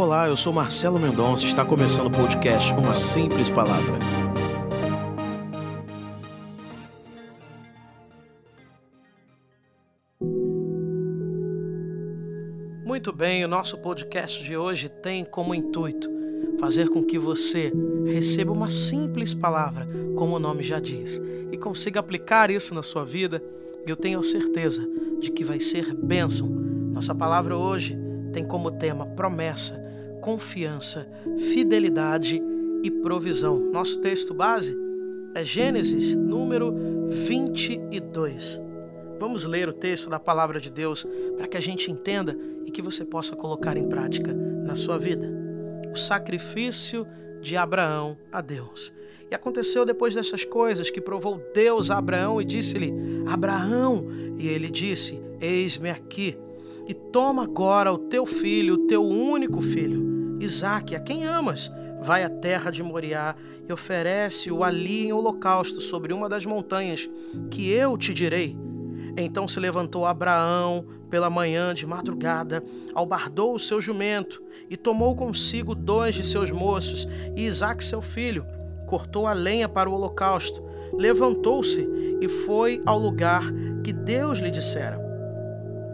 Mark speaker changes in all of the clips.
Speaker 1: Olá, eu sou Marcelo Mendonça está começando o podcast Uma Simples Palavra. Muito bem, o nosso podcast de hoje tem como intuito fazer com que você receba uma simples palavra, como o nome já diz, e consiga aplicar isso na sua vida. Eu tenho certeza de que vai ser bênção. Nossa palavra hoje tem como tema promessa, confiança, fidelidade e provisão. Nosso texto base é Gênesis número 22. Vamos ler o texto da palavra de Deus para que a gente entenda e que você possa colocar em prática na sua vida. O sacrifício de Abraão a Deus. E aconteceu depois dessas coisas que provou Deus a Abraão e disse-lhe: Abraão, e ele disse: Eis-me aqui e toma agora o teu filho, o teu único filho, Isaque, a quem amas. Vai à terra de Moriá e oferece-o ali em holocausto sobre uma das montanhas que eu te direi. Então se levantou Abraão pela manhã de madrugada, albardou o seu jumento e tomou consigo dois de seus moços e Isaque seu filho. Cortou a lenha para o holocausto, levantou-se e foi ao lugar que Deus lhe dissera.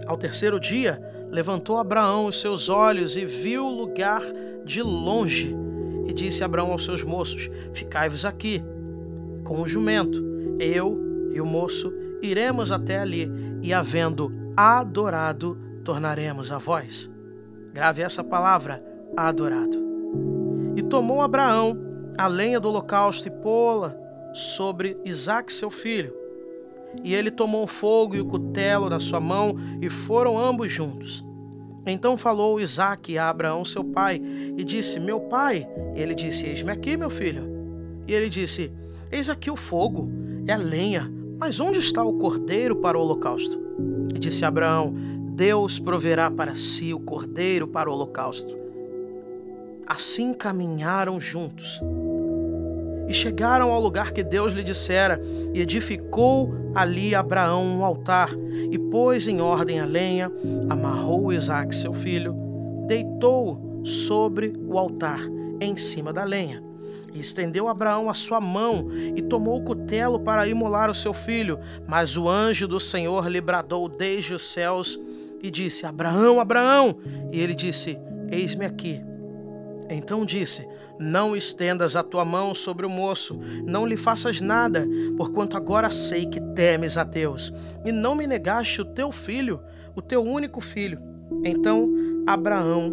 Speaker 1: Ao terceiro dia, levantou Abraão os seus olhos e viu o lugar de longe. E disse Abraão aos seus moços: Ficai-vos aqui com o jumento. Eu e o moço iremos até ali, e havendo adorado, tornaremos a vós. Grave essa palavra, adorado. E tomou Abraão a lenha do holocausto e pô-la sobre Isaque, seu filho e ele tomou o fogo e o cutelo na sua mão, e foram ambos juntos. Então falou Isaque a Abraão, seu pai, e disse: Meu pai. E ele disse: Eis-me aqui, meu filho. E ele disse: Eis aqui o fogo, é a lenha, mas onde está o cordeiro para o holocausto? E disse Abraão: Deus proverá para si o cordeiro para o holocausto. Assim caminharam juntos e chegaram ao lugar que Deus lhe dissera, e edificou ali Abraão um altar, e pôs em ordem a lenha, amarrou Isaque seu filho, deitou-o sobre o altar, em cima da lenha. E estendeu Abraão a sua mão e tomou o cutelo para imolar o seu filho. Mas o anjo do Senhor lhe bradou desde os céus e disse: Abraão, Abraão! E ele disse: Eis-me aqui. Então disse: Não estendas a tua mão sobre o moço, não lhe faças nada, porquanto agora sei que temes a Deus, e não me negaste o teu filho, o teu único filho. Então Abraão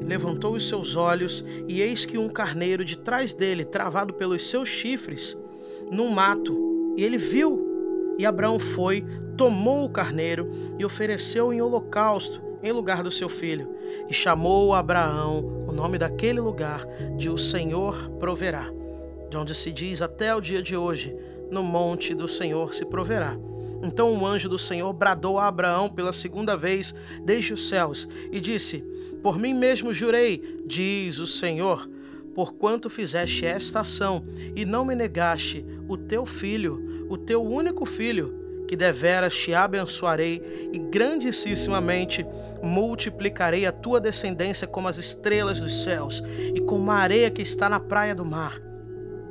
Speaker 1: levantou os seus olhos, e eis que um carneiro de trás dele, travado pelos seus chifres, no mato, e ele viu. E Abraão foi, tomou o carneiro e ofereceu em holocausto em lugar do seu filho, e chamou Abraão o nome daquele lugar de O Senhor proverá, de onde se diz até o dia de hoje: No monte do Senhor se proverá. Então o anjo do Senhor bradou a Abraão pela segunda vez desde os céus e disse: Por mim mesmo jurei, diz o Senhor, porquanto fizeste esta ação e não me negaste o teu filho, o teu único filho que deveras te abençoarei e grandissimamente multiplicarei a tua descendência como as estrelas dos céus e como a areia que está na praia do mar.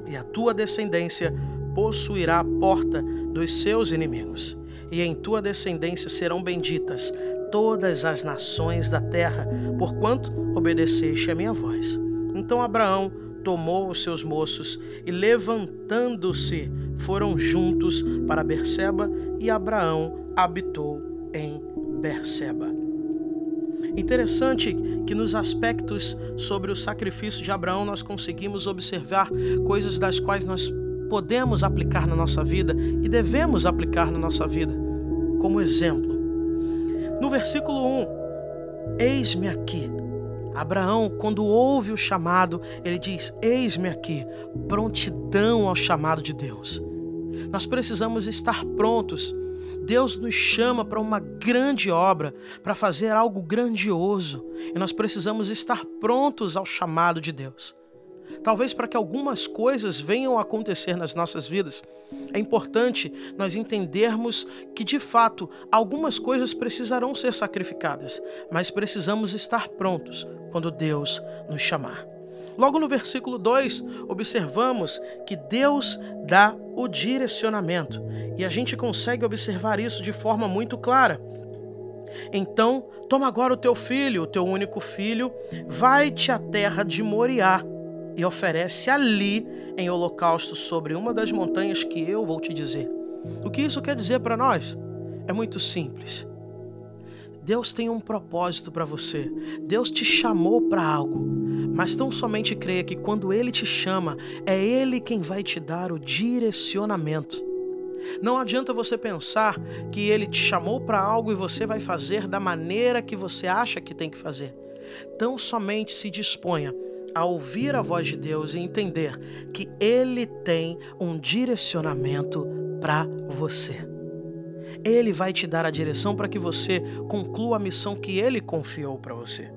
Speaker 1: E a tua descendência possuirá a porta dos seus inimigos. E em tua descendência serão benditas todas as nações da terra, porquanto obedeceste a minha voz. Então Abraão tomou os seus moços e levantando-se foram juntos para Berseba e Abraão habitou em Berseba. Interessante que nos aspectos sobre o sacrifício de Abraão nós conseguimos observar coisas das quais nós podemos aplicar na nossa vida e devemos aplicar na nossa vida. Como exemplo, no versículo 1, eis-me aqui. Abraão, quando ouve o chamado, ele diz: Eis-me aqui, prontidão ao chamado de Deus. Nós precisamos estar prontos. Deus nos chama para uma grande obra, para fazer algo grandioso, e nós precisamos estar prontos ao chamado de Deus. Talvez para que algumas coisas venham a acontecer nas nossas vidas, é importante nós entendermos que de fato algumas coisas precisarão ser sacrificadas, mas precisamos estar prontos quando Deus nos chamar. Logo no versículo 2, observamos que Deus dá o direcionamento e a gente consegue observar isso de forma muito clara. Então, toma agora o teu filho, o teu único filho, vai-te à terra de Moriá e oferece ali em holocausto sobre uma das montanhas que eu vou te dizer. O que isso quer dizer para nós? É muito simples. Deus tem um propósito para você. Deus te chamou para algo. Mas tão somente creia que quando Ele te chama, é Ele quem vai te dar o direcionamento. Não adianta você pensar que Ele te chamou para algo e você vai fazer da maneira que você acha que tem que fazer. Tão somente se disponha a ouvir a voz de Deus e entender que Ele tem um direcionamento para você. Ele vai te dar a direção para que você conclua a missão que Ele confiou para você.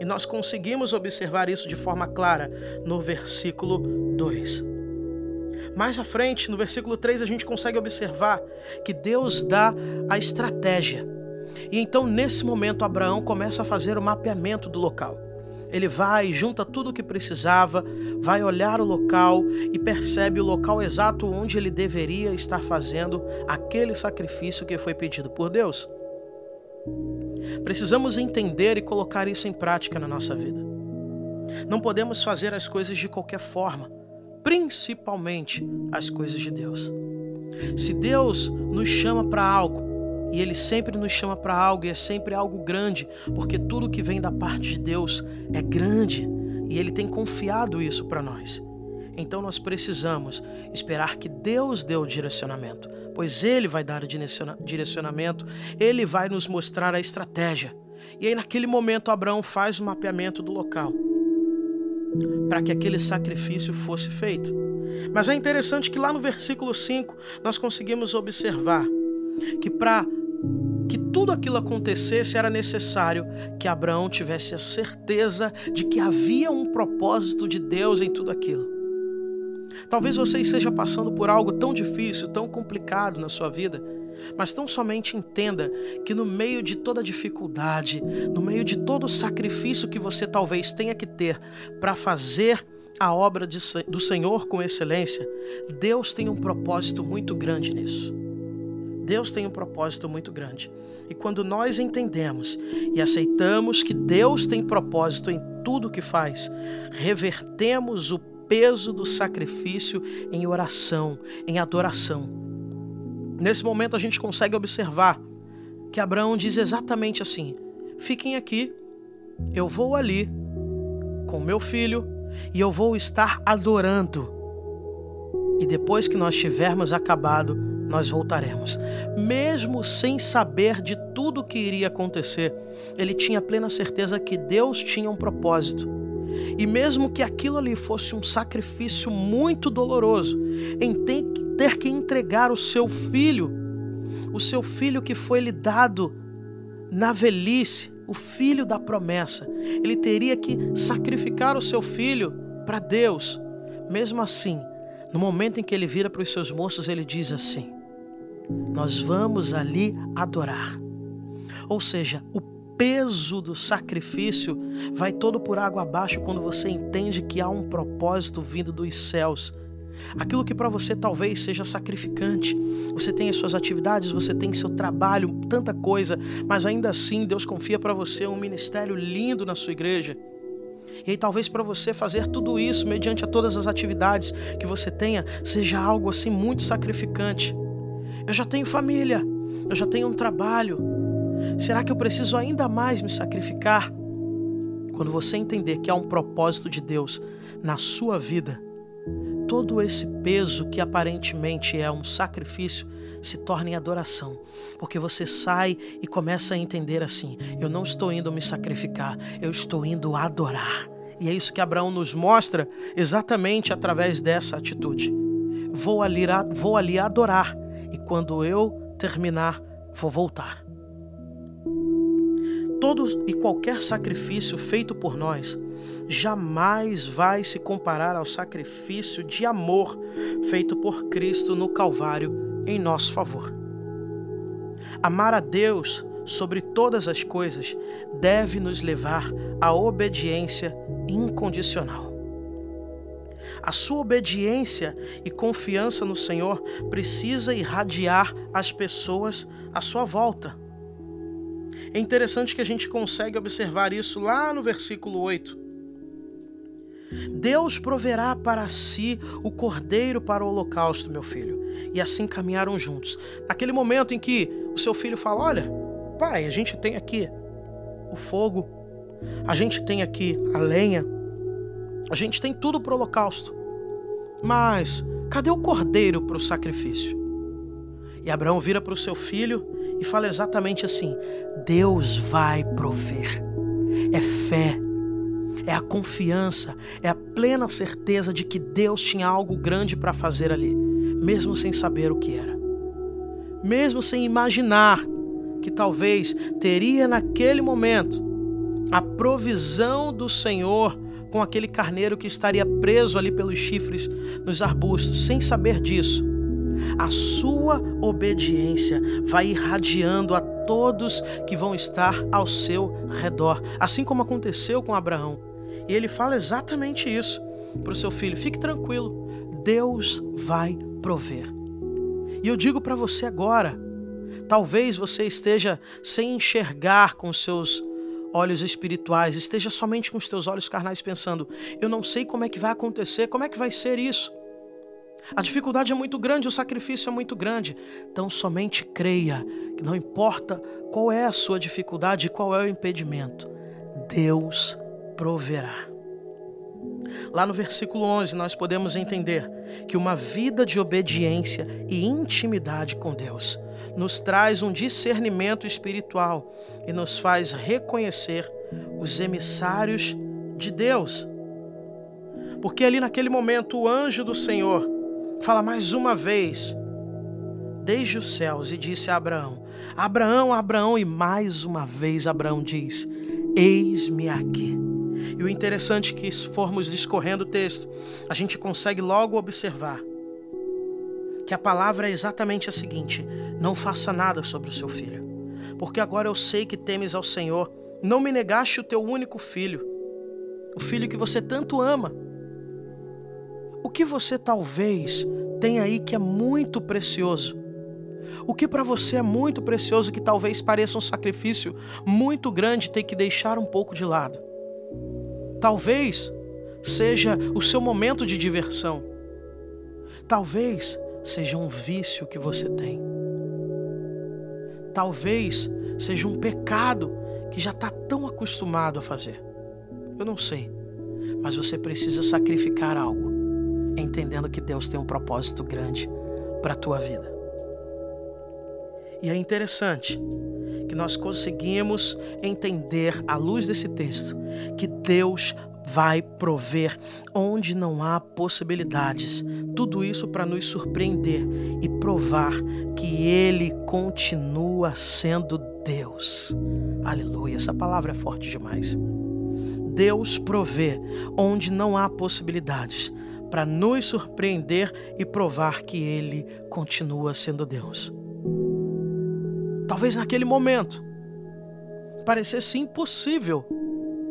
Speaker 1: E nós conseguimos observar isso de forma clara no versículo 2. Mais à frente, no versículo 3, a gente consegue observar que Deus dá a estratégia. E então, nesse momento, Abraão começa a fazer o mapeamento do local. Ele vai, junta tudo o que precisava, vai olhar o local e percebe o local exato onde ele deveria estar fazendo aquele sacrifício que foi pedido por Deus. Precisamos entender e colocar isso em prática na nossa vida. Não podemos fazer as coisas de qualquer forma, principalmente as coisas de Deus. Se Deus nos chama para algo, e Ele sempre nos chama para algo e é sempre algo grande, porque tudo que vem da parte de Deus é grande e Ele tem confiado isso para nós. Então nós precisamos esperar que Deus dê o direcionamento, pois Ele vai dar o direcionamento, Ele vai nos mostrar a estratégia. E aí, naquele momento, Abraão faz o mapeamento do local para que aquele sacrifício fosse feito. Mas é interessante que lá no versículo 5 nós conseguimos observar que para que tudo aquilo acontecesse, era necessário que Abraão tivesse a certeza de que havia um propósito de Deus em tudo aquilo. Talvez você esteja passando por algo tão difícil, tão complicado na sua vida, mas tão somente entenda que no meio de toda dificuldade, no meio de todo o sacrifício que você talvez tenha que ter para fazer a obra de, do Senhor com excelência, Deus tem um propósito muito grande nisso. Deus tem um propósito muito grande. E quando nós entendemos e aceitamos que Deus tem propósito em tudo que faz, revertemos o peso do sacrifício em oração, em adoração. Nesse momento a gente consegue observar que Abraão diz exatamente assim: fiquem aqui, eu vou ali com meu filho e eu vou estar adorando. E depois que nós tivermos acabado, nós voltaremos. Mesmo sem saber de tudo o que iria acontecer, ele tinha plena certeza que Deus tinha um propósito. E mesmo que aquilo ali fosse um sacrifício muito doloroso, em ter que entregar o seu filho, o seu filho que foi lhe dado na velhice, o filho da promessa, ele teria que sacrificar o seu filho para Deus. Mesmo assim, no momento em que ele vira para os seus moços, ele diz assim: nós vamos ali adorar. Ou seja, o peso do sacrifício vai todo por água abaixo quando você entende que há um propósito vindo dos céus. Aquilo que para você talvez seja sacrificante. Você tem as suas atividades, você tem seu trabalho, tanta coisa, mas ainda assim Deus confia para você um ministério lindo na sua igreja. E aí, talvez para você fazer tudo isso mediante a todas as atividades que você tenha, seja algo assim muito sacrificante. Eu já tenho família, eu já tenho um trabalho. Será que eu preciso ainda mais me sacrificar? Quando você entender que há um propósito de Deus na sua vida, todo esse peso que aparentemente é um sacrifício se torna em adoração, porque você sai e começa a entender assim: eu não estou indo me sacrificar, eu estou indo adorar. E é isso que Abraão nos mostra exatamente através dessa atitude. Vou ali, vou ali adorar e quando eu terminar, vou voltar. Todo e qualquer sacrifício feito por nós jamais vai se comparar ao sacrifício de amor feito por Cristo no Calvário em nosso favor. Amar a Deus sobre todas as coisas deve nos levar à obediência incondicional. A sua obediência e confiança no Senhor precisa irradiar as pessoas à sua volta. É interessante que a gente consegue observar isso lá no versículo 8. Deus proverá para si o cordeiro para o holocausto, meu filho. E assim caminharam juntos. Naquele momento em que o seu filho fala: Olha, pai, a gente tem aqui o fogo, a gente tem aqui a lenha, a gente tem tudo para o holocausto. Mas cadê o cordeiro para o sacrifício? E Abraão vira para o seu filho e fala exatamente assim: Deus vai prover. É fé, é a confiança, é a plena certeza de que Deus tinha algo grande para fazer ali, mesmo sem saber o que era. Mesmo sem imaginar que talvez teria naquele momento a provisão do Senhor com aquele carneiro que estaria preso ali pelos chifres nos arbustos, sem saber disso a sua obediência vai irradiando a todos que vão estar ao seu redor, assim como aconteceu com Abraão. E ele fala exatamente isso para o seu filho: fique tranquilo, Deus vai prover. E eu digo para você agora, talvez você esteja sem enxergar com seus olhos espirituais, esteja somente com os teus olhos carnais pensando: eu não sei como é que vai acontecer, como é que vai ser isso. A dificuldade é muito grande, o sacrifício é muito grande. Então somente creia que não importa qual é a sua dificuldade, qual é o impedimento, Deus proverá. Lá no versículo 11, nós podemos entender que uma vida de obediência e intimidade com Deus nos traz um discernimento espiritual e nos faz reconhecer os emissários de Deus. Porque ali naquele momento o anjo do Senhor fala mais uma vez, desde os céus, e disse a Abraão: Abraão, Abraão, e mais uma vez Abraão diz: Eis-me aqui. E o interessante é que, se formos discorrendo o texto, a gente consegue logo observar que a palavra é exatamente a seguinte: Não faça nada sobre o seu filho, porque agora eu sei que temes ao Senhor, não me negaste o teu único filho, o filho que você tanto ama. O que você talvez tenha aí que é muito precioso? O que para você é muito precioso que talvez pareça um sacrifício muito grande ter que deixar um pouco de lado? Talvez seja o seu momento de diversão. Talvez seja um vício que você tem. Talvez seja um pecado que já está tão acostumado a fazer. Eu não sei, mas você precisa sacrificar algo entendendo que Deus tem um propósito grande para a tua vida. E é interessante que nós conseguimos entender, à luz desse texto, que Deus vai prover onde não há possibilidades. Tudo isso para nos surpreender e provar que Ele continua sendo Deus. Aleluia, essa palavra é forte demais. Deus provê onde não há possibilidades para nos surpreender e provar que Ele continua sendo Deus. Talvez naquele momento parecesse impossível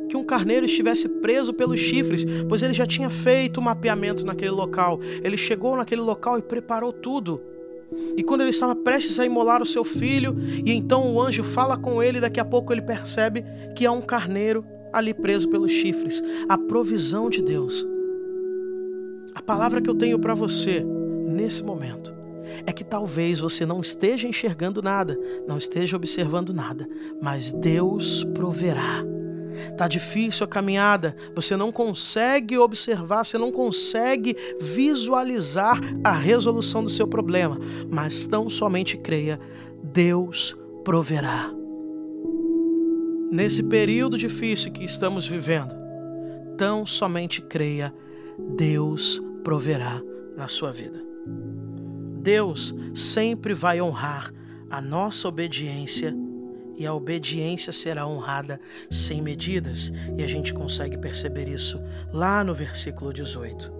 Speaker 1: que um carneiro estivesse preso pelos chifres, pois ele já tinha feito o mapeamento naquele local. Ele chegou naquele local e preparou tudo. E quando ele estava prestes a imolar o seu filho, e então o anjo fala com ele, daqui a pouco ele percebe que há um carneiro ali preso pelos chifres a provisão de Deus. A palavra que eu tenho para você nesse momento é que talvez você não esteja enxergando nada, não esteja observando nada, mas Deus proverá. Tá difícil a caminhada, você não consegue observar, você não consegue visualizar a resolução do seu problema, mas tão somente creia, Deus proverá. Nesse período difícil que estamos vivendo, tão somente creia, Deus proverá na sua vida. Deus sempre vai honrar a nossa obediência e a obediência será honrada sem medidas. E a gente consegue perceber isso lá no versículo 18.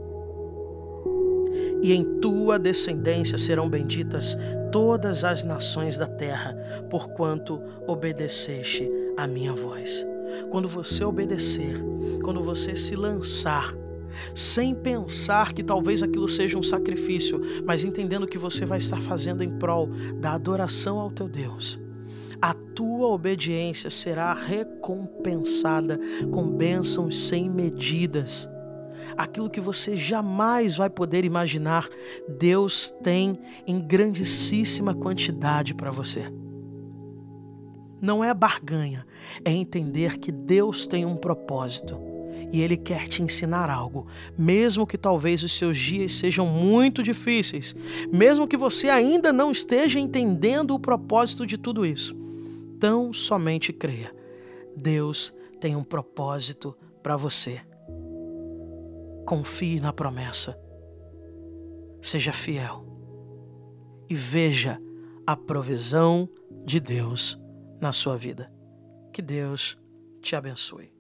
Speaker 1: E em tua descendência serão benditas todas as nações da terra, porquanto obedeceste a minha voz. Quando você obedecer, quando você se lançar, sem pensar que talvez aquilo seja um sacrifício, mas entendendo que você vai estar fazendo em prol da adoração ao teu Deus a tua obediência será recompensada com bênçãos sem medidas. Aquilo que você jamais vai poder imaginar, Deus tem em grandíssima quantidade para você. Não é barganha, é entender que Deus tem um propósito e Ele quer te ensinar algo, mesmo que talvez os seus dias sejam muito difíceis, mesmo que você ainda não esteja entendendo o propósito de tudo isso. Tão somente creia. Deus tem um propósito para você. Confie na promessa. Seja fiel e veja a provisão de Deus na sua vida. Que Deus te abençoe.